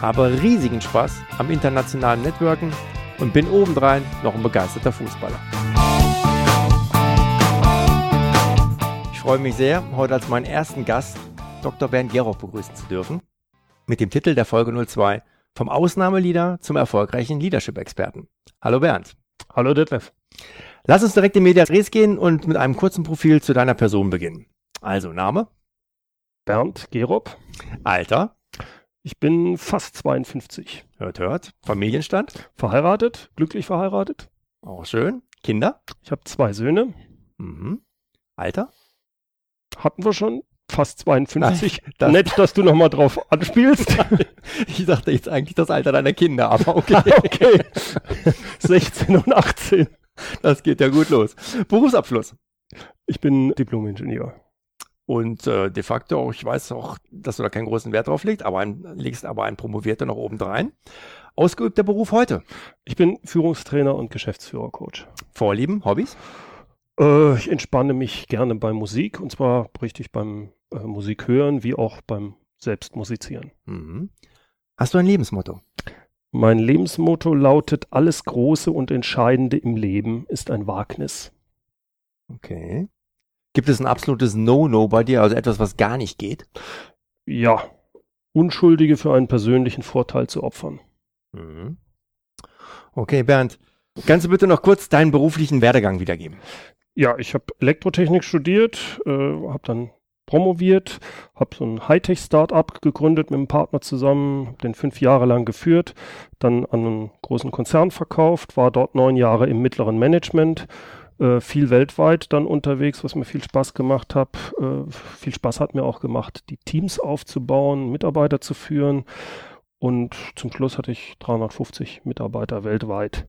habe riesigen Spaß am internationalen Networken und bin obendrein noch ein begeisterter Fußballer. Ich freue mich sehr, heute als meinen ersten Gast Dr. Bernd Gerow begrüßen zu dürfen mit dem Titel der Folge 02 vom Ausnahmeleader zum erfolgreichen Leadership-Experten. Hallo Bernd. Hallo Detlef. Lass uns direkt in Medias Res gehen und mit einem kurzen Profil zu deiner Person beginnen. Also Name? Bernd Gerob. Alter? Ich bin fast 52. Hört, hört. Familienstand? Verheiratet, glücklich verheiratet. Auch schön. Kinder? Ich habe zwei Söhne. Mhm. Alter? Hatten wir schon fast 52. Nein, das Nett, dass du nochmal drauf anspielst. ich dachte jetzt eigentlich das Alter deiner Kinder, aber okay. okay. 16 und 18. Das geht ja gut los. Berufsabschluss. Ich bin Diplom-Ingenieur. Und äh, de facto, auch, ich weiß auch, dass du da keinen großen Wert drauf legst, aber ein, legst aber ein Promovierter noch obendrein. Ausgeübter Beruf heute. Ich bin Führungstrainer und Geschäftsführer-Coach. Vorlieben, Hobbys? Äh, ich entspanne mich gerne bei Musik und zwar richtig beim äh, Musik hören wie auch beim selbst musizieren. Mhm. Hast du ein Lebensmotto? Mein Lebensmotto lautet, alles Große und Entscheidende im Leben ist ein Wagnis. Okay. Gibt es ein absolutes No-No bei dir, also etwas, was gar nicht geht? Ja. Unschuldige für einen persönlichen Vorteil zu opfern. Mhm. Okay, Bernd. Kannst du bitte noch kurz deinen beruflichen Werdegang wiedergeben? Ja, ich habe Elektrotechnik studiert, äh, habe dann promoviert, habe so ein Hightech-Startup gegründet mit einem Partner zusammen, den fünf Jahre lang geführt, dann an einen großen Konzern verkauft, war dort neun Jahre im mittleren Management, äh, viel weltweit dann unterwegs, was mir viel Spaß gemacht hat. Äh, viel Spaß hat mir auch gemacht, die Teams aufzubauen, Mitarbeiter zu führen und zum Schluss hatte ich 350 Mitarbeiter weltweit.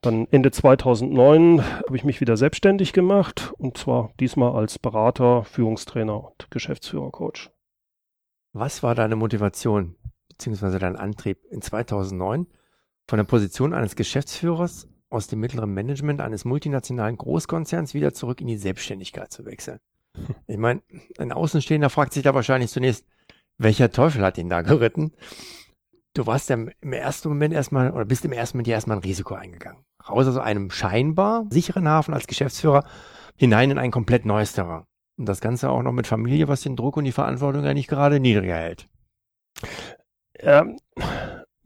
Dann Ende 2009 habe ich mich wieder selbstständig gemacht und zwar diesmal als Berater, Führungstrainer und Geschäftsführercoach. Was war deine Motivation bzw. dein Antrieb in 2009 von der Position eines Geschäftsführers aus dem mittleren Management eines multinationalen Großkonzerns wieder zurück in die Selbstständigkeit zu wechseln? Ich meine, ein Außenstehender fragt sich da wahrscheinlich zunächst, welcher Teufel hat ihn da geritten? Du warst ja im ersten Moment erstmal oder bist im ersten Moment erstmal ein Risiko eingegangen. Raus aus einem scheinbar sicheren Hafen als Geschäftsführer hinein in ein komplett neues Terrain. Und das Ganze auch noch mit Familie, was den Druck und die Verantwortung ja nicht gerade niedriger hält. Ähm,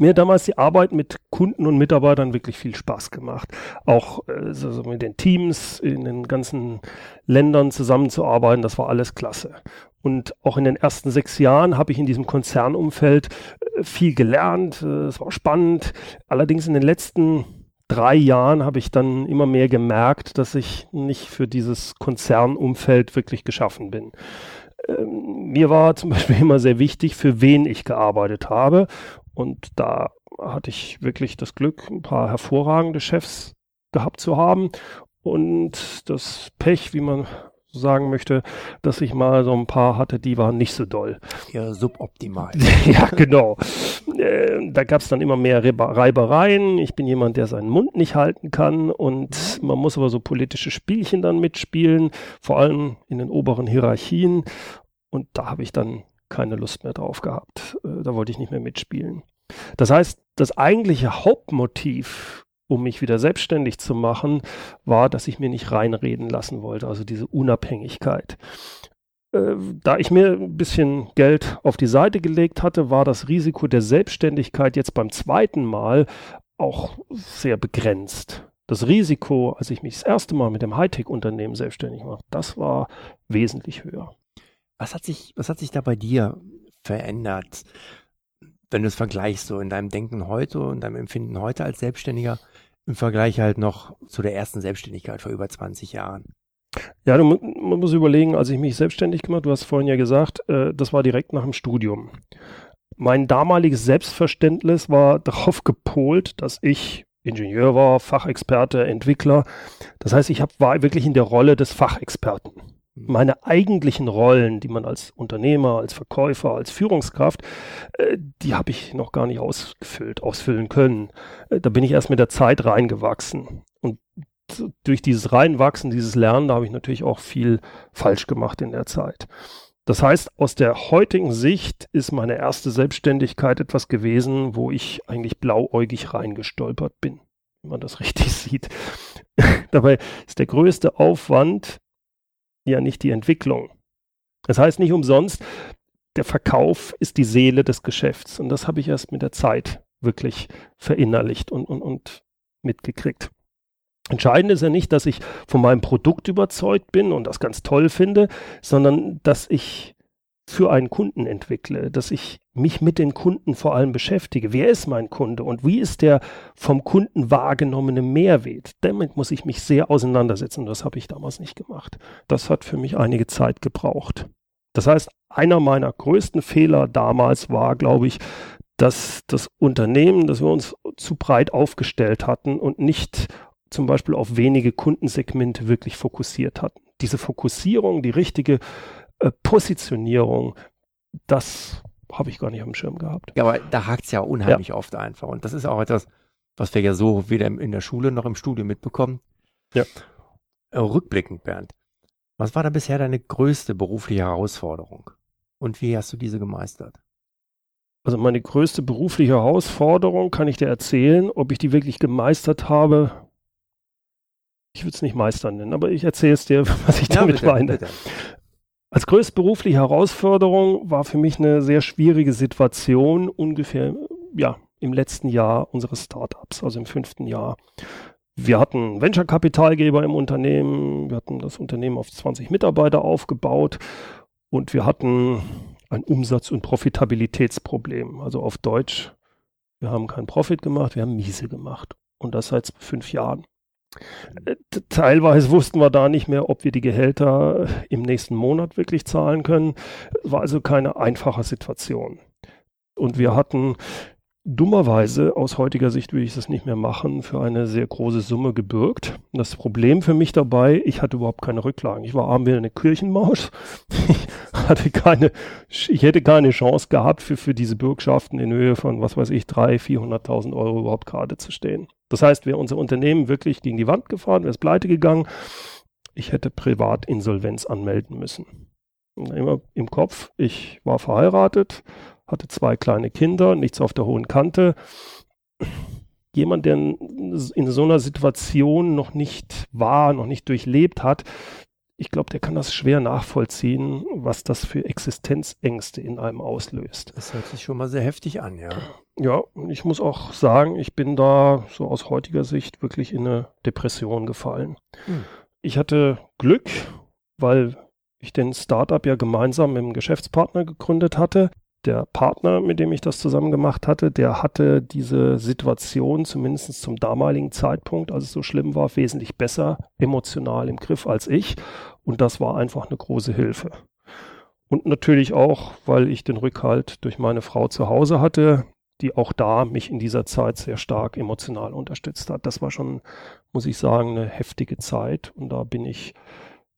mir damals die Arbeit mit Kunden und Mitarbeitern wirklich viel Spaß gemacht. Auch äh, so mit den Teams in den ganzen Ländern zusammenzuarbeiten, das war alles klasse. Und auch in den ersten sechs Jahren habe ich in diesem Konzernumfeld äh, viel gelernt. Äh, es war spannend. Allerdings in den letzten drei Jahren habe ich dann immer mehr gemerkt, dass ich nicht für dieses Konzernumfeld wirklich geschaffen bin. Ähm, mir war zum Beispiel immer sehr wichtig, für wen ich gearbeitet habe. Und da hatte ich wirklich das Glück, ein paar hervorragende Chefs gehabt zu haben. Und das Pech, wie man sagen möchte, dass ich mal so ein paar hatte, die waren nicht so doll. Ja, suboptimal. ja, genau. Äh, da gab es dann immer mehr Reibereien. Ich bin jemand, der seinen Mund nicht halten kann und man muss aber so politische Spielchen dann mitspielen, vor allem in den oberen Hierarchien. Und da habe ich dann keine Lust mehr drauf gehabt. Äh, da wollte ich nicht mehr mitspielen. Das heißt, das eigentliche Hauptmotiv um mich wieder selbstständig zu machen, war, dass ich mir nicht reinreden lassen wollte, also diese Unabhängigkeit. Äh, da ich mir ein bisschen Geld auf die Seite gelegt hatte, war das Risiko der Selbstständigkeit jetzt beim zweiten Mal auch sehr begrenzt. Das Risiko, als ich mich das erste Mal mit dem Hightech-Unternehmen selbstständig mache, das war wesentlich höher. Was hat sich, was hat sich da bei dir verändert, wenn du es vergleichst, so in deinem Denken heute und deinem Empfinden heute als Selbstständiger? im Vergleich halt noch zu der ersten Selbstständigkeit vor über 20 Jahren. Ja, du, man muss überlegen, als ich mich selbstständig gemacht, du hast vorhin ja gesagt, äh, das war direkt nach dem Studium. mein damaliges Selbstverständnis war darauf gepolt, dass ich Ingenieur war, Fachexperte, Entwickler. Das heißt, ich hab, war wirklich in der Rolle des Fachexperten. Meine eigentlichen Rollen, die man als Unternehmer, als Verkäufer, als Führungskraft, äh, die habe ich noch gar nicht ausgefüllt, ausfüllen können. Äh, da bin ich erst mit der Zeit reingewachsen. Und durch dieses Reinwachsen, dieses Lernen, da habe ich natürlich auch viel falsch gemacht in der Zeit. Das heißt, aus der heutigen Sicht ist meine erste Selbstständigkeit etwas gewesen, wo ich eigentlich blauäugig reingestolpert bin, wenn man das richtig sieht. Dabei ist der größte Aufwand ja nicht die Entwicklung. Das heißt nicht umsonst, der Verkauf ist die Seele des Geschäfts. Und das habe ich erst mit der Zeit wirklich verinnerlicht und, und, und mitgekriegt. Entscheidend ist ja nicht, dass ich von meinem Produkt überzeugt bin und das ganz toll finde, sondern dass ich für einen Kunden entwickle, dass ich mich mit den Kunden vor allem beschäftige. Wer ist mein Kunde und wie ist der vom Kunden wahrgenommene Mehrwert? Damit muss ich mich sehr auseinandersetzen. Das habe ich damals nicht gemacht. Das hat für mich einige Zeit gebraucht. Das heißt, einer meiner größten Fehler damals war, glaube ich, dass das Unternehmen, dass wir uns zu breit aufgestellt hatten und nicht zum Beispiel auf wenige Kundensegmente wirklich fokussiert hatten. Diese Fokussierung, die richtige äh, Positionierung, das habe ich gar nicht auf dem Schirm gehabt. Ja, aber da hakt es ja unheimlich ja. oft einfach. Und das ist auch etwas, was wir ja so weder in der Schule noch im Studium mitbekommen. Ja. Äh, rückblickend, Bernd, was war da bisher deine größte berufliche Herausforderung? Und wie hast du diese gemeistert? Also meine größte berufliche Herausforderung kann ich dir erzählen. Ob ich die wirklich gemeistert habe, ich würde es nicht Meister nennen, aber ich erzähle es dir, was ich ja, damit bitte, meine. Bitte. Als größte berufliche Herausforderung war für mich eine sehr schwierige Situation ungefähr, ja, im letzten Jahr unseres Startups, also im fünften Jahr. Wir hatten Venture-Kapitalgeber im Unternehmen, wir hatten das Unternehmen auf 20 Mitarbeiter aufgebaut und wir hatten ein Umsatz- und Profitabilitätsproblem. Also auf Deutsch, wir haben keinen Profit gemacht, wir haben Miese gemacht. Und das seit fünf Jahren. Äh, teilweise wussten wir da nicht mehr, ob wir die Gehälter im nächsten Monat wirklich zahlen können. War also keine einfache Situation. Und wir hatten dummerweise, aus heutiger Sicht würde ich das nicht mehr machen, für eine sehr große Summe gebürgt. Das Problem für mich dabei, ich hatte überhaupt keine Rücklagen. Ich war arm wie eine Kirchenmaus. Ich hatte keine, ich hätte keine Chance gehabt, für, für diese Bürgschaften in Höhe von, was weiß ich, drei, 400.000 Euro überhaupt gerade zu stehen. Das heißt, wäre unser Unternehmen wirklich gegen die Wand gefahren, wäre es pleite gegangen, ich hätte Privatinsolvenz anmelden müssen. Immer im Kopf, ich war verheiratet, hatte zwei kleine Kinder, nichts auf der hohen Kante. Jemand, der in so einer Situation noch nicht war, noch nicht durchlebt hat, ich glaube, der kann das schwer nachvollziehen, was das für Existenzängste in einem auslöst. Das hört sich schon mal sehr heftig an, ja. Ja, und ich muss auch sagen, ich bin da so aus heutiger Sicht wirklich in eine Depression gefallen. Hm. Ich hatte Glück, weil ich den Startup ja gemeinsam mit dem Geschäftspartner gegründet hatte der Partner, mit dem ich das zusammen gemacht hatte, der hatte diese Situation zumindest zum damaligen Zeitpunkt, als es so schlimm war, wesentlich besser emotional im Griff als ich. Und das war einfach eine große Hilfe. Und natürlich auch, weil ich den Rückhalt durch meine Frau zu Hause hatte, die auch da mich in dieser Zeit sehr stark emotional unterstützt hat. Das war schon, muss ich sagen, eine heftige Zeit. Und da bin ich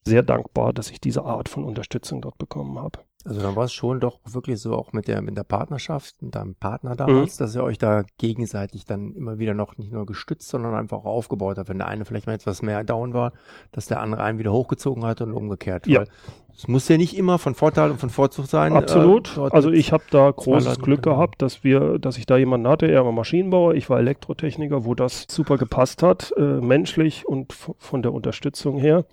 sehr dankbar, dass ich diese Art von Unterstützung dort bekommen habe. Also dann war es schon doch wirklich so auch mit der mit der Partnerschaft, mit deinem Partner damals, mhm. dass ihr euch da gegenseitig dann immer wieder noch nicht nur gestützt, sondern einfach auch aufgebaut habt. Wenn der eine vielleicht mal etwas mehr down war, dass der andere einen wieder hochgezogen hat und umgekehrt. Ja. Es muss ja nicht immer von Vorteil und von Vorzug sein. Absolut. Äh, also ich habe da großes Glück gehabt, dass wir, dass ich da jemanden hatte. Er war Maschinenbauer, ich war Elektrotechniker, wo das super gepasst hat, äh, menschlich und von der Unterstützung her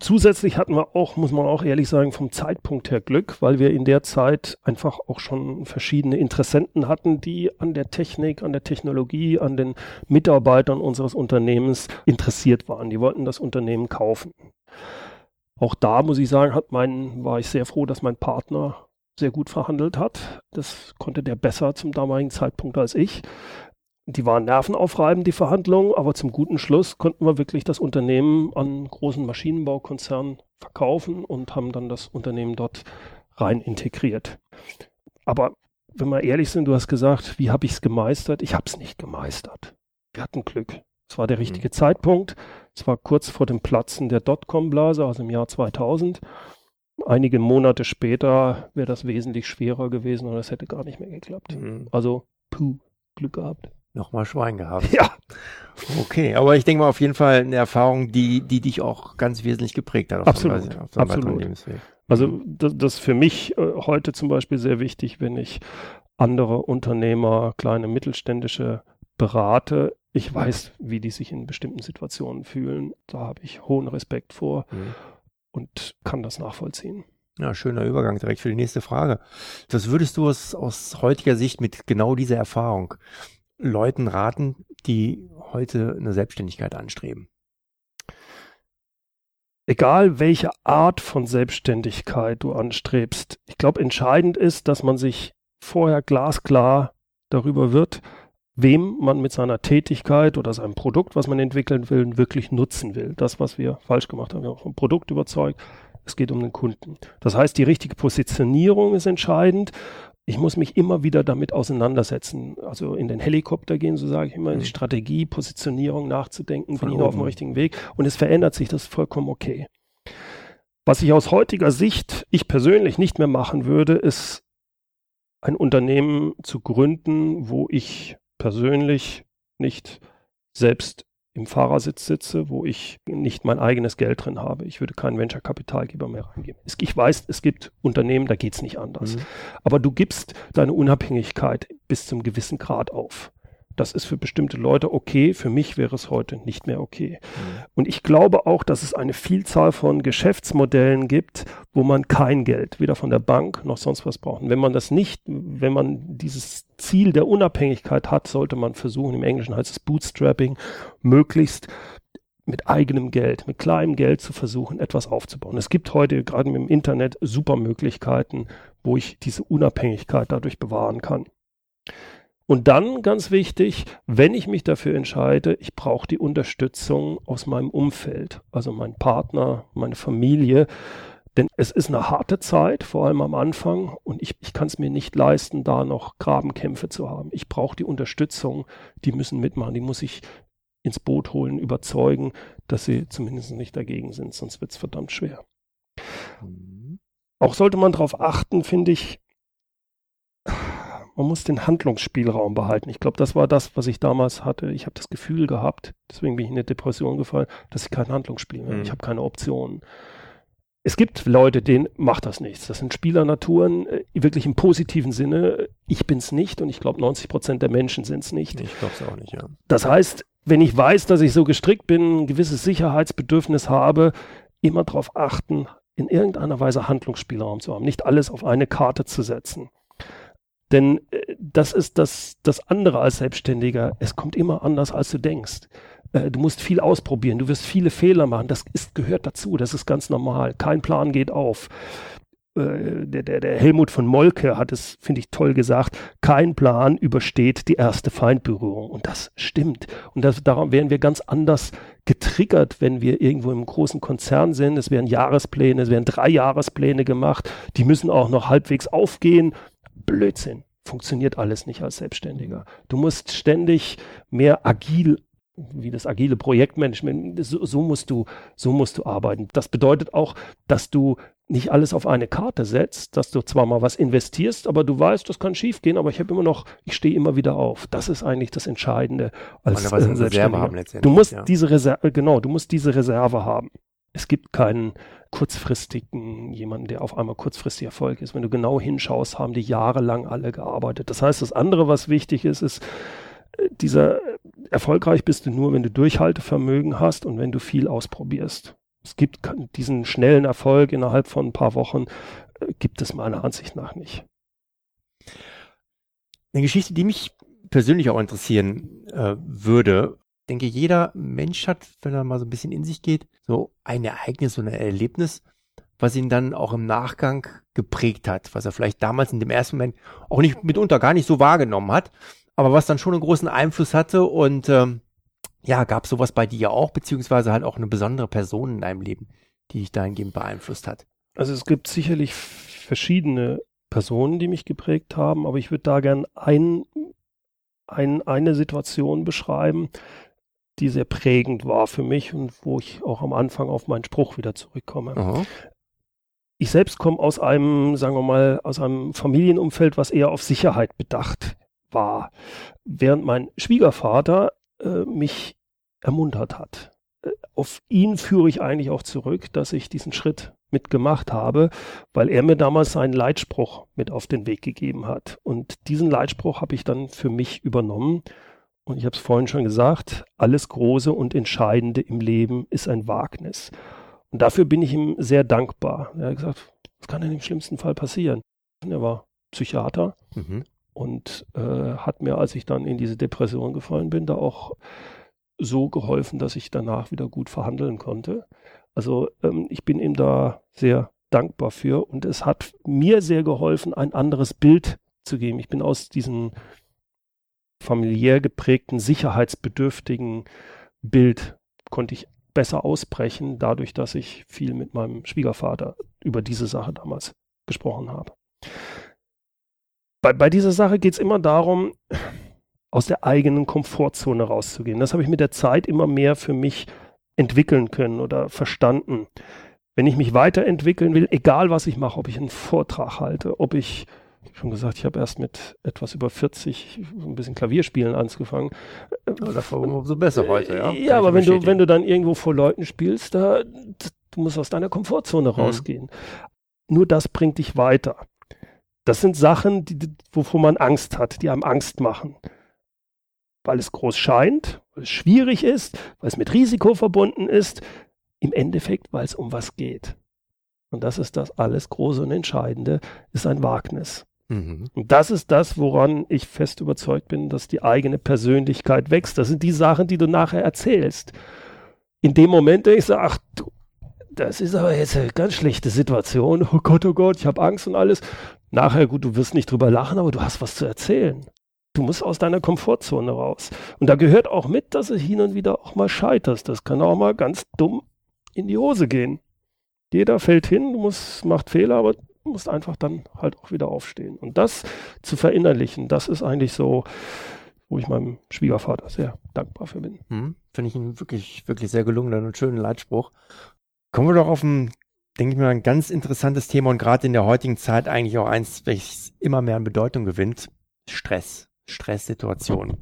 zusätzlich hatten wir auch, muss man auch ehrlich sagen, vom Zeitpunkt her Glück, weil wir in der Zeit einfach auch schon verschiedene Interessenten hatten, die an der Technik, an der Technologie, an den Mitarbeitern unseres Unternehmens interessiert waren. Die wollten das Unternehmen kaufen. Auch da muss ich sagen, hat mein, war ich sehr froh, dass mein Partner sehr gut verhandelt hat. Das konnte der besser zum damaligen Zeitpunkt als ich die waren nervenaufreibend, die Verhandlungen, aber zum guten Schluss konnten wir wirklich das Unternehmen an großen Maschinenbaukonzernen verkaufen und haben dann das Unternehmen dort rein integriert. Aber wenn wir ehrlich sind, du hast gesagt, wie habe ich es gemeistert? Ich habe es nicht gemeistert. Wir hatten Glück. Es war der richtige mhm. Zeitpunkt. Es war kurz vor dem Platzen der Dotcom-Blase, also im Jahr 2000. Einige Monate später wäre das wesentlich schwerer gewesen und es hätte gar nicht mehr geklappt. Mhm. Also, puh, Glück gehabt. Nochmal Schwein gehabt. Ja. Okay, aber ich denke mal auf jeden Fall eine Erfahrung, die, die dich auch ganz wesentlich geprägt hat. Auf absolut, Weise, auf absolut. Also das, das ist für mich äh, heute zum Beispiel sehr wichtig, wenn ich andere Unternehmer, kleine mittelständische berate. Ich weiß, wie die sich in bestimmten Situationen fühlen. Da habe ich hohen Respekt vor mhm. und kann das nachvollziehen. Ja, schöner Übergang direkt für die nächste Frage. Was würdest du aus, aus heutiger Sicht mit genau dieser Erfahrung Leuten raten, die heute eine Selbstständigkeit anstreben? Egal welche Art von Selbstständigkeit du anstrebst, ich glaube, entscheidend ist, dass man sich vorher glasklar darüber wird, wem man mit seiner Tätigkeit oder seinem Produkt, was man entwickeln will, wirklich nutzen will. Das, was wir falsch gemacht haben, wir haben vom Produkt überzeugt, es geht um den Kunden. Das heißt, die richtige Positionierung ist entscheidend. Ich muss mich immer wieder damit auseinandersetzen. Also in den Helikopter gehen, so sage ich immer, mhm. die Strategie, Positionierung nachzudenken, bin ich noch auf dem richtigen Weg. Und es verändert sich, das ist vollkommen okay. Was ich aus heutiger Sicht, ich persönlich nicht mehr machen würde, ist ein Unternehmen zu gründen, wo ich persönlich nicht selbst im Fahrersitz sitze, wo ich nicht mein eigenes Geld drin habe. Ich würde keinen Venture-Kapitalgeber mehr reingeben. Ich weiß, es gibt Unternehmen, da geht es nicht anders. Mhm. Aber du gibst deine Unabhängigkeit bis zum gewissen Grad auf. Das ist für bestimmte Leute okay, für mich wäre es heute nicht mehr okay. Mhm. Und ich glaube auch, dass es eine Vielzahl von Geschäftsmodellen gibt, wo man kein Geld, weder von der Bank noch sonst was braucht. Und wenn man das nicht, wenn man dieses Ziel der Unabhängigkeit hat, sollte man versuchen, im Englischen heißt es Bootstrapping, möglichst mit eigenem Geld, mit kleinem Geld zu versuchen, etwas aufzubauen. Es gibt heute gerade mit dem Internet super Möglichkeiten, wo ich diese Unabhängigkeit dadurch bewahren kann. Und dann, ganz wichtig, wenn ich mich dafür entscheide, ich brauche die Unterstützung aus meinem Umfeld, also mein Partner, meine Familie. Denn es ist eine harte Zeit, vor allem am Anfang, und ich, ich kann es mir nicht leisten, da noch Grabenkämpfe zu haben. Ich brauche die Unterstützung, die müssen mitmachen, die muss ich ins Boot holen, überzeugen, dass sie zumindest nicht dagegen sind, sonst wird es verdammt schwer. Mhm. Auch sollte man darauf achten, finde ich, man muss den Handlungsspielraum behalten. Ich glaube, das war das, was ich damals hatte. Ich habe das Gefühl gehabt, deswegen bin ich in eine Depression gefallen, dass ich kein Handlungsspiel mehr habe. Mhm. Ich habe keine Optionen. Es gibt Leute, denen macht das nichts. Das sind Spielernaturen, äh, wirklich im positiven Sinne. Ich bin es nicht und ich glaube, 90 Prozent der Menschen sind es nicht. Ich glaube es auch nicht, ja. Das heißt, wenn ich weiß, dass ich so gestrickt bin, ein gewisses Sicherheitsbedürfnis habe, immer darauf achten, in irgendeiner Weise Handlungsspielraum zu haben, nicht alles auf eine Karte zu setzen. Denn äh, das ist das, das andere als Selbstständiger. Es kommt immer anders, als du denkst. Äh, du musst viel ausprobieren, du wirst viele Fehler machen. Das ist, gehört dazu, das ist ganz normal. Kein Plan geht auf. Äh, der, der, der Helmut von Molke hat es, finde ich, toll gesagt, kein Plan übersteht die erste Feindberührung. Und das stimmt. Und das, darum wären wir ganz anders getriggert, wenn wir irgendwo im großen Konzern sind. Es werden Jahrespläne, es werden drei Jahrespläne gemacht. Die müssen auch noch halbwegs aufgehen. Blödsinn. Funktioniert alles nicht als Selbstständiger. Du musst ständig mehr agil wie das agile Projektmanagement, so, so, musst du, so musst du arbeiten. Das bedeutet auch, dass du nicht alles auf eine Karte setzt, dass du zwar mal was investierst, aber du weißt, das kann schiefgehen, aber ich habe immer noch, ich stehe immer wieder auf. Das ist eigentlich das Entscheidende als äh, Reserve haben letztendlich. Du musst ja. diese Reserve, genau, du musst diese Reserve haben. Es gibt keinen kurzfristigen, jemanden, der auf einmal kurzfristig Erfolg ist. Wenn du genau hinschaust, haben die jahrelang alle gearbeitet. Das heißt, das andere, was wichtig ist, ist, äh, dieser erfolgreich bist du nur, wenn du Durchhaltevermögen hast und wenn du viel ausprobierst. Es gibt diesen schnellen Erfolg innerhalb von ein paar Wochen, äh, gibt es meiner Ansicht nach nicht. Eine Geschichte, die mich persönlich auch interessieren äh, würde, denke, jeder Mensch hat, wenn er mal so ein bisschen in sich geht, so ein Ereignis, so ein Erlebnis, was ihn dann auch im Nachgang geprägt hat, was er vielleicht damals in dem ersten Moment auch nicht mitunter gar nicht so wahrgenommen hat, aber was dann schon einen großen Einfluss hatte und ähm, ja, gab sowas bei dir auch, beziehungsweise halt auch eine besondere Person in deinem Leben, die dich dahingehend beeinflusst hat? Also es gibt sicherlich verschiedene Personen, die mich geprägt haben, aber ich würde da gern ein, ein, eine Situation beschreiben, die sehr prägend war für mich und wo ich auch am Anfang auf meinen Spruch wieder zurückkomme. Aha. Ich selbst komme aus einem, sagen wir mal, aus einem Familienumfeld, was eher auf Sicherheit bedacht war, während mein Schwiegervater äh, mich ermuntert hat. Äh, auf ihn führe ich eigentlich auch zurück, dass ich diesen Schritt mitgemacht habe, weil er mir damals seinen Leitspruch mit auf den Weg gegeben hat. Und diesen Leitspruch habe ich dann für mich übernommen. Und ich habe es vorhin schon gesagt, alles Große und Entscheidende im Leben ist ein Wagnis. Und dafür bin ich ihm sehr dankbar. Er hat gesagt, was kann denn im schlimmsten Fall passieren? Und er war Psychiater mhm. und äh, hat mir, als ich dann in diese Depression gefallen bin, da auch so geholfen, dass ich danach wieder gut verhandeln konnte. Also ähm, ich bin ihm da sehr dankbar für und es hat mir sehr geholfen, ein anderes Bild zu geben. Ich bin aus diesem familiär geprägten, sicherheitsbedürftigen Bild, konnte ich besser ausbrechen, dadurch, dass ich viel mit meinem Schwiegervater über diese Sache damals gesprochen habe. Bei, bei dieser Sache geht es immer darum, aus der eigenen Komfortzone rauszugehen. Das habe ich mit der Zeit immer mehr für mich entwickeln können oder verstanden. Wenn ich mich weiterentwickeln will, egal was ich mache, ob ich einen Vortrag halte, ob ich, ich schon gesagt, ich habe erst mit etwas über 40 ein bisschen Klavierspielen angefangen. Aber davor umso besser heute, ja. Ja, aber wenn du, wenn du dann irgendwo vor Leuten spielst, da, du musst aus deiner Komfortzone mhm. rausgehen. Nur das bringt dich weiter. Das sind Sachen, die, wovor man Angst hat, die einem Angst machen weil es groß scheint, weil es schwierig ist, weil es mit Risiko verbunden ist, im Endeffekt, weil es um was geht. Und das ist das alles Große und Entscheidende, ist ein Wagnis. Mhm. Und das ist das, woran ich fest überzeugt bin, dass die eigene Persönlichkeit wächst. Das sind die Sachen, die du nachher erzählst. In dem Moment denkst du, ach du, das ist aber jetzt eine ganz schlechte Situation. Oh Gott, oh Gott, ich habe Angst und alles. Nachher, gut, du wirst nicht drüber lachen, aber du hast was zu erzählen. Du musst aus deiner Komfortzone raus. Und da gehört auch mit, dass du hin und wieder auch mal scheiterst. Das kann auch mal ganz dumm in die Hose gehen. Jeder fällt hin, du musst, macht Fehler, aber musst einfach dann halt auch wieder aufstehen. Und das zu verinnerlichen, das ist eigentlich so, wo ich meinem Schwiegervater sehr dankbar für bin. Hm, Finde ich einen wirklich, wirklich sehr gelungenen und schönen Leitspruch. Kommen wir doch auf ein, denke ich mal, ein ganz interessantes Thema und gerade in der heutigen Zeit eigentlich auch eins, welches immer mehr an Bedeutung gewinnt. Stress. Stresssituationen.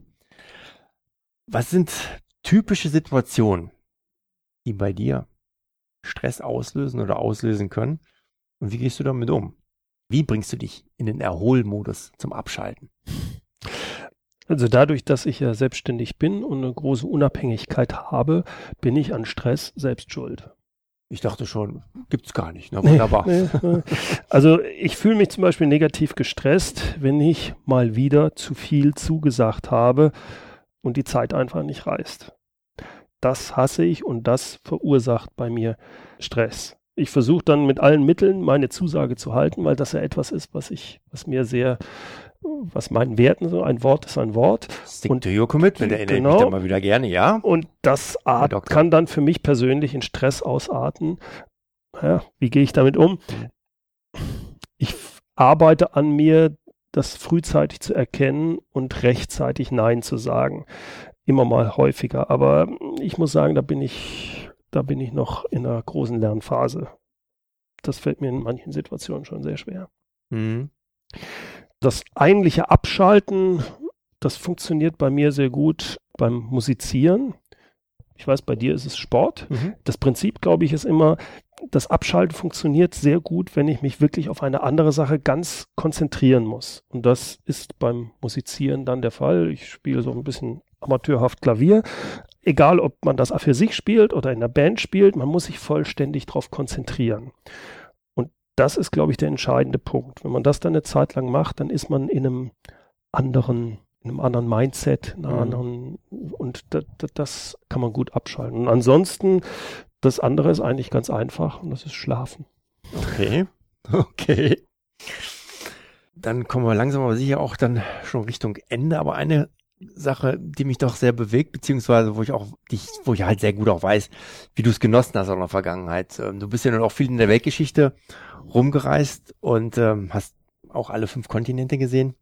Was sind typische Situationen, die bei dir Stress auslösen oder auslösen können? Und wie gehst du damit um? Wie bringst du dich in den Erholmodus zum Abschalten? Also dadurch, dass ich ja selbstständig bin und eine große Unabhängigkeit habe, bin ich an Stress selbst schuld. Ich dachte schon, gibt's gar nicht. Na, wunderbar. Nee, nee. Also ich fühle mich zum Beispiel negativ gestresst, wenn ich mal wieder zu viel zugesagt habe und die Zeit einfach nicht reißt. Das hasse ich und das verursacht bei mir Stress. Ich versuche dann mit allen Mitteln meine Zusage zu halten, weil das ja etwas ist, was ich, was mir sehr was meinen Werten so, ein Wort ist ein Wort. Stick und, to your commitment, erinnere genau, mich da mal wieder gerne, ja. Und das art, kann dann für mich persönlich in Stress ausarten. Ja, wie gehe ich damit um? Ich arbeite an mir, das frühzeitig zu erkennen und rechtzeitig Nein zu sagen. Immer mal häufiger. Aber ich muss sagen, da bin ich, da bin ich noch in einer großen Lernphase. Das fällt mir in manchen Situationen schon sehr schwer. Mhm das eigentliche Abschalten, das funktioniert bei mir sehr gut beim Musizieren. Ich weiß, bei dir ist es Sport. Mhm. Das Prinzip, glaube ich, ist immer, das Abschalten funktioniert sehr gut, wenn ich mich wirklich auf eine andere Sache ganz konzentrieren muss. Und das ist beim Musizieren dann der Fall. Ich spiele so ein bisschen amateurhaft Klavier. Egal, ob man das für sich spielt oder in der Band spielt, man muss sich vollständig darauf konzentrieren das ist, glaube ich, der entscheidende Punkt. Wenn man das dann eine Zeit lang macht, dann ist man in einem anderen, in einem anderen Mindset, in einer mhm. anderen, und das, das kann man gut abschalten. Und ansonsten, das andere ist eigentlich ganz einfach und das ist Schlafen. Okay, okay. Dann kommen wir langsam aber sicher auch dann schon Richtung Ende, aber eine Sache, die mich doch sehr bewegt, beziehungsweise wo ich auch dich, wo ich halt sehr gut auch weiß, wie du es genossen hast auch in der Vergangenheit. Ähm, du bist ja nun auch viel in der Weltgeschichte rumgereist und ähm, hast auch alle fünf Kontinente gesehen.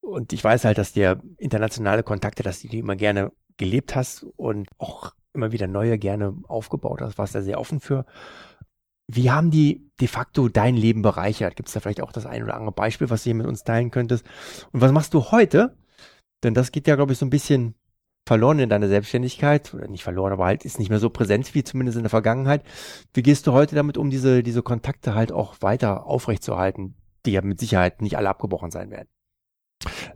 Und ich weiß halt, dass dir internationale Kontakte, dass du immer gerne gelebt hast und auch immer wieder neue gerne aufgebaut hast, warst da sehr offen für. Wie haben die de facto dein Leben bereichert? Gibt es da vielleicht auch das ein oder andere Beispiel, was du hier mit uns teilen könntest? Und was machst du heute? Denn das geht ja, glaube ich, so ein bisschen verloren in deiner Selbstständigkeit. Oder nicht verloren, aber halt ist nicht mehr so präsent wie zumindest in der Vergangenheit. Wie gehst du heute damit um, diese, diese Kontakte halt auch weiter aufrechtzuerhalten, die ja mit Sicherheit nicht alle abgebrochen sein werden?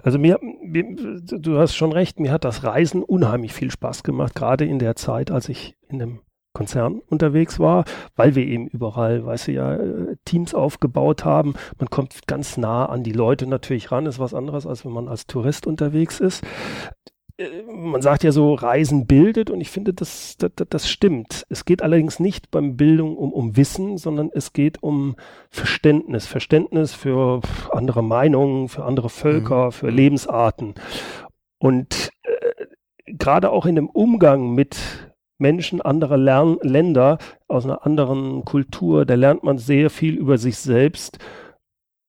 Also mir, mir, du hast schon recht, mir hat das Reisen unheimlich viel Spaß gemacht, gerade in der Zeit, als ich in einem Konzern unterwegs war, weil wir eben überall, weißt du ja, äh, Teams aufgebaut haben. Man kommt ganz nah an die Leute natürlich ran, ist was anderes, als wenn man als Tourist unterwegs ist. Äh, man sagt ja so, Reisen bildet und ich finde, das, das, das stimmt. Es geht allerdings nicht beim Bildung um, um Wissen, sondern es geht um Verständnis. Verständnis für andere Meinungen, für andere Völker, mhm. für Lebensarten. Und äh, gerade auch in dem Umgang mit Menschen anderer Lern Länder aus einer anderen Kultur, da lernt man sehr viel über sich selbst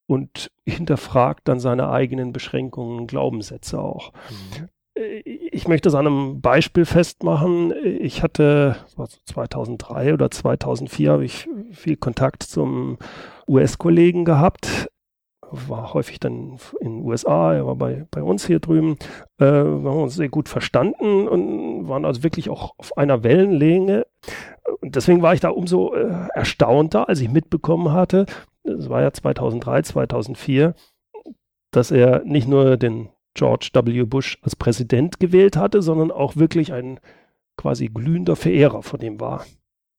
und hinterfragt dann seine eigenen Beschränkungen, Glaubenssätze auch. Mhm. Äh, ich möchte es an einem Beispiel festmachen. Ich hatte 2003 oder 2004 habe ich viel Kontakt zum US-Kollegen gehabt, war häufig dann in den USA, er war bei, bei uns hier drüben. Äh, wir haben uns sehr gut verstanden und waren also wirklich auch auf einer Wellenlänge. Und deswegen war ich da umso äh, erstaunter, als ich mitbekommen hatte, das war ja 2003, 2004, dass er nicht nur den George W. Bush als Präsident gewählt hatte, sondern auch wirklich ein quasi glühender Verehrer von ihm war.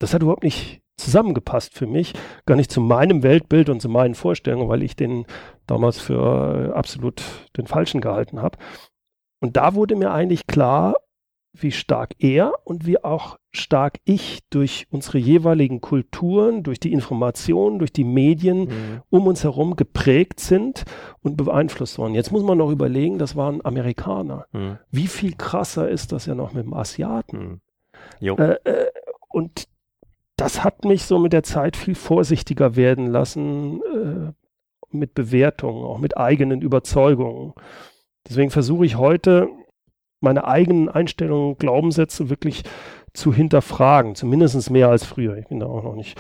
Das hat überhaupt nicht zusammengepasst für mich, gar nicht zu meinem Weltbild und zu meinen Vorstellungen, weil ich den damals für äh, absolut den Falschen gehalten habe. Und da wurde mir eigentlich klar, wie stark er und wie auch stark ich durch unsere jeweiligen Kulturen, durch die Informationen, durch die Medien mhm. um uns herum geprägt sind und beeinflusst worden. Jetzt muss man noch überlegen, das waren Amerikaner. Mhm. Wie viel krasser ist das ja noch mit dem Asiaten? Mhm. Äh, äh, und das hat mich so mit der Zeit viel vorsichtiger werden lassen äh, mit Bewertungen, auch mit eigenen Überzeugungen. Deswegen versuche ich heute meine eigenen Einstellungen, Glaubenssätze wirklich zu hinterfragen, zumindest mehr als früher. Ich bin da auch noch nicht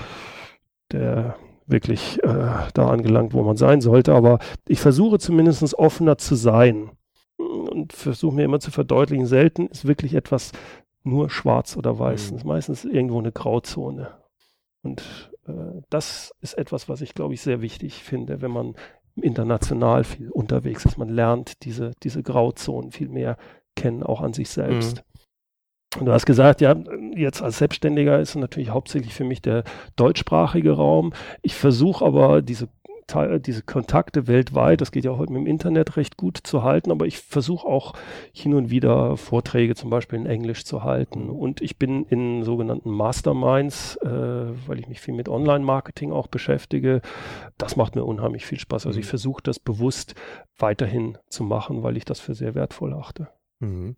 der wirklich äh, da angelangt, wo man sein sollte, aber ich versuche zumindest offener zu sein und versuche mir immer zu verdeutlichen, selten ist wirklich etwas nur schwarz oder weiß. Mhm. ist meistens irgendwo eine Grauzone. Und äh, das ist etwas, was ich, glaube ich, sehr wichtig finde, wenn man international viel unterwegs ist. Man lernt diese, diese Grauzonen viel mehr kennen, auch an sich selbst. Mhm. Und du hast gesagt, ja, jetzt als Selbstständiger ist natürlich hauptsächlich für mich der deutschsprachige Raum. Ich versuche aber diese diese Kontakte weltweit, das geht ja heute mit dem Internet recht gut zu halten, aber ich versuche auch hin und wieder Vorträge zum Beispiel in Englisch zu halten. Und ich bin in sogenannten Masterminds, äh, weil ich mich viel mit Online-Marketing auch beschäftige. Das macht mir unheimlich viel Spaß. Also ich mhm. versuche das bewusst weiterhin zu machen, weil ich das für sehr wertvoll achte. Mhm.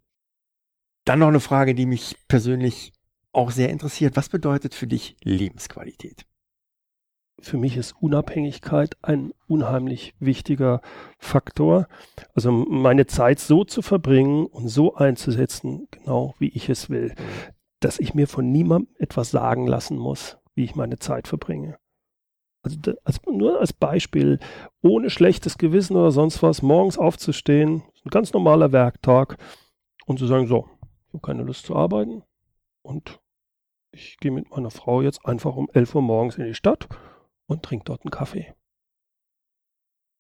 Dann noch eine Frage, die mich persönlich auch sehr interessiert. Was bedeutet für dich Lebensqualität? Für mich ist Unabhängigkeit ein unheimlich wichtiger Faktor. Also meine Zeit so zu verbringen und so einzusetzen, genau wie ich es will, dass ich mir von niemandem etwas sagen lassen muss, wie ich meine Zeit verbringe. Also, also nur als Beispiel, ohne schlechtes Gewissen oder sonst was, morgens aufzustehen, ein ganz normaler Werktag und zu sagen, so, ich habe keine Lust zu arbeiten und ich gehe mit meiner Frau jetzt einfach um 11 Uhr morgens in die Stadt und trinkt dort einen Kaffee.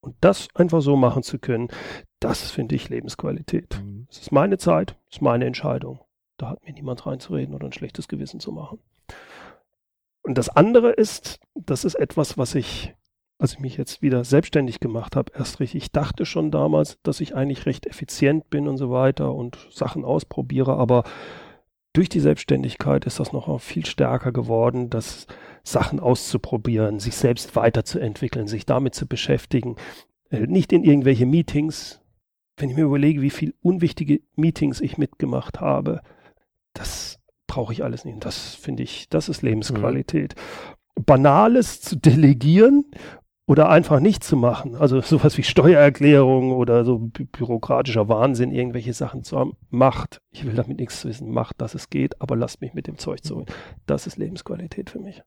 Und das einfach so machen zu können, das finde ich Lebensqualität. Mhm. Es ist meine Zeit, es ist meine Entscheidung. Da hat mir niemand reinzureden oder ein schlechtes Gewissen zu machen. Und das andere ist, das ist etwas, was ich, als ich mich jetzt wieder selbstständig gemacht habe, erst richtig, ich dachte schon damals, dass ich eigentlich recht effizient bin und so weiter und Sachen ausprobiere, aber durch die Selbstständigkeit ist das noch viel stärker geworden, dass Sachen auszuprobieren, sich selbst weiterzuentwickeln, sich damit zu beschäftigen, äh, nicht in irgendwelche Meetings. Wenn ich mir überlege, wie viel unwichtige Meetings ich mitgemacht habe, das brauche ich alles nicht. Das finde ich, das ist Lebensqualität. Mhm. Banales zu delegieren oder einfach nichts zu machen, also sowas wie Steuererklärung oder so bü bürokratischer Wahnsinn, irgendwelche Sachen zu haben, macht, ich will damit nichts zu wissen, macht, dass es geht, aber lasst mich mit dem Zeug zurück. Das ist Lebensqualität für mich.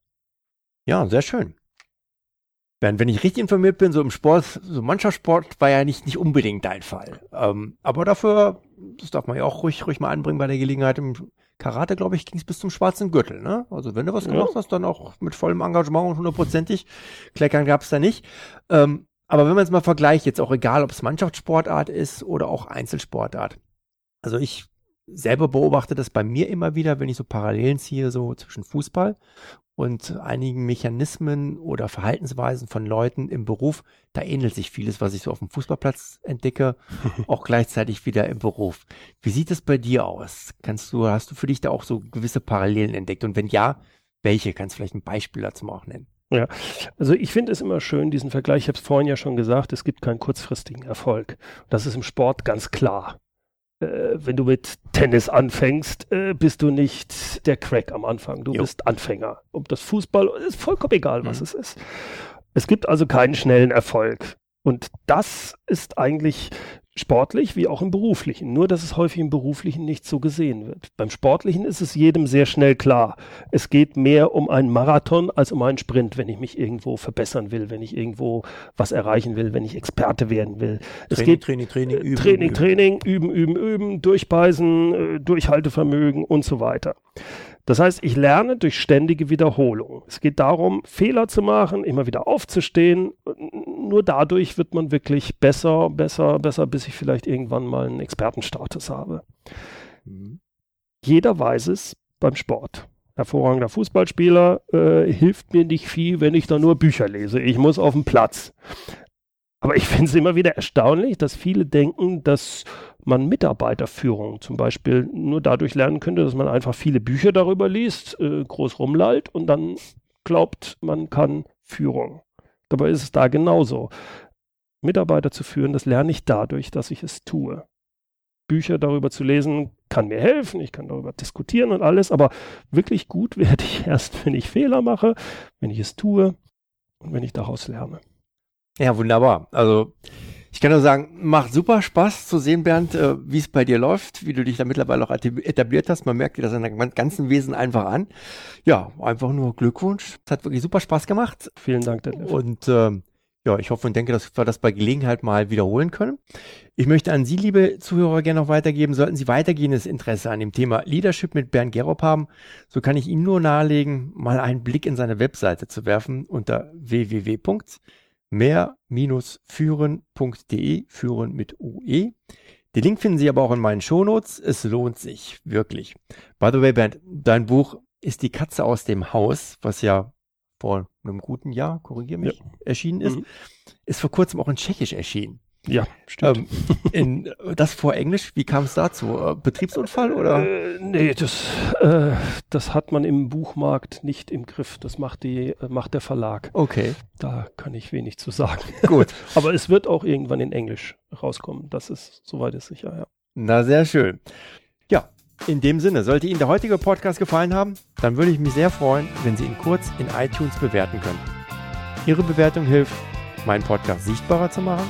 Ja, sehr schön. Bernd, wenn ich richtig informiert bin, so im Sport, so Mannschaftssport war ja nicht, nicht unbedingt dein Fall. Ähm, aber dafür, das darf man ja auch ruhig, ruhig mal anbringen bei der Gelegenheit, im Karate, glaube ich, ging es bis zum schwarzen Gürtel. Ne? Also wenn du was ja. gemacht hast, dann auch mit vollem Engagement und hundertprozentig. Kleckern gab es da nicht. Ähm, aber wenn man es mal vergleicht, jetzt auch egal, ob es Mannschaftssportart ist oder auch Einzelsportart. Also ich selber beobachte das bei mir immer wieder, wenn ich so Parallelen ziehe, so zwischen Fußball und einigen Mechanismen oder Verhaltensweisen von Leuten im Beruf, da ähnelt sich vieles, was ich so auf dem Fußballplatz entdecke, auch gleichzeitig wieder im Beruf. Wie sieht es bei dir aus? Kannst du, hast du für dich da auch so gewisse Parallelen entdeckt? Und wenn ja, welche? Kannst du vielleicht ein Beispiel dazu auch nennen? Ja, also ich finde es immer schön, diesen Vergleich, ich habe es vorhin ja schon gesagt, es gibt keinen kurzfristigen Erfolg. Das ist im Sport ganz klar wenn du mit Tennis anfängst, äh, bist du nicht der Crack am Anfang. Du jo. bist Anfänger. Ob das Fußball ist vollkommen egal, was mhm. es ist. Es gibt also keinen schnellen Erfolg. Und das ist eigentlich sportlich wie auch im beruflichen. Nur, dass es häufig im beruflichen nicht so gesehen wird. Beim sportlichen ist es jedem sehr schnell klar. Es geht mehr um einen Marathon als um einen Sprint, wenn ich mich irgendwo verbessern will, wenn ich irgendwo was erreichen will, wenn ich Experte werden will. Training, es geht Training, Training, üben, Training, üben. Training, üben, üben, üben, durchbeißen, äh, Durchhaltevermögen und so weiter. Das heißt, ich lerne durch ständige Wiederholung. Es geht darum, Fehler zu machen, immer wieder aufzustehen. Nur dadurch wird man wirklich besser, besser, besser, bis ich vielleicht irgendwann mal einen Expertenstatus habe. Mhm. Jeder weiß es beim Sport. Hervorragender Fußballspieler äh, hilft mir nicht viel, wenn ich da nur Bücher lese. Ich muss auf den Platz. Aber ich finde es immer wieder erstaunlich, dass viele denken, dass man Mitarbeiterführung zum Beispiel nur dadurch lernen könnte, dass man einfach viele Bücher darüber liest, äh, groß rumlallt und dann glaubt, man kann Führung. Dabei ist es da genauso. Mitarbeiter zu führen, das lerne ich dadurch, dass ich es tue. Bücher darüber zu lesen kann mir helfen, ich kann darüber diskutieren und alles, aber wirklich gut werde ich erst, wenn ich Fehler mache, wenn ich es tue und wenn ich daraus lerne. Ja, wunderbar. Also ich kann nur sagen, macht super Spaß zu sehen, Bernd, äh, wie es bei dir läuft, wie du dich da mittlerweile auch etabliert hast. Man merkt dir das in deinem ganzen Wesen einfach an. Ja, einfach nur Glückwunsch. Es hat wirklich super Spaß gemacht. Vielen Dank, Detlef. Und äh, ja, ich hoffe und denke, dass wir das bei Gelegenheit mal wiederholen können. Ich möchte an Sie, liebe Zuhörer, gerne noch weitergeben. Sollten Sie weitergehendes Interesse an dem Thema Leadership mit Bernd Gerob haben, so kann ich Ihnen nur nahelegen, mal einen Blick in seine Webseite zu werfen unter www mehr-führen.de, führen mit UE. Den Link finden Sie aber auch in meinen Shownotes. Es lohnt sich, wirklich. By the way, Bernd, dein Buch ist Die Katze aus dem Haus, was ja vor einem guten Jahr, korrigier mich, ja. erschienen ist, mhm. ist vor kurzem auch in Tschechisch erschienen. Ja, stimmt. Ähm, in, das vor Englisch, wie kam es dazu? Äh, Betriebsunfall oder? Äh, nee, das, äh, das hat man im Buchmarkt nicht im Griff. Das macht, die, äh, macht der Verlag. Okay. Da kann ich wenig zu sagen. Gut. Aber es wird auch irgendwann in Englisch rauskommen. Das ist, soweit ist sicher, ja. Na, sehr schön. Ja, in dem Sinne, sollte Ihnen der heutige Podcast gefallen haben, dann würde ich mich sehr freuen, wenn Sie ihn kurz in iTunes bewerten können. Ihre Bewertung hilft, meinen Podcast sichtbarer zu machen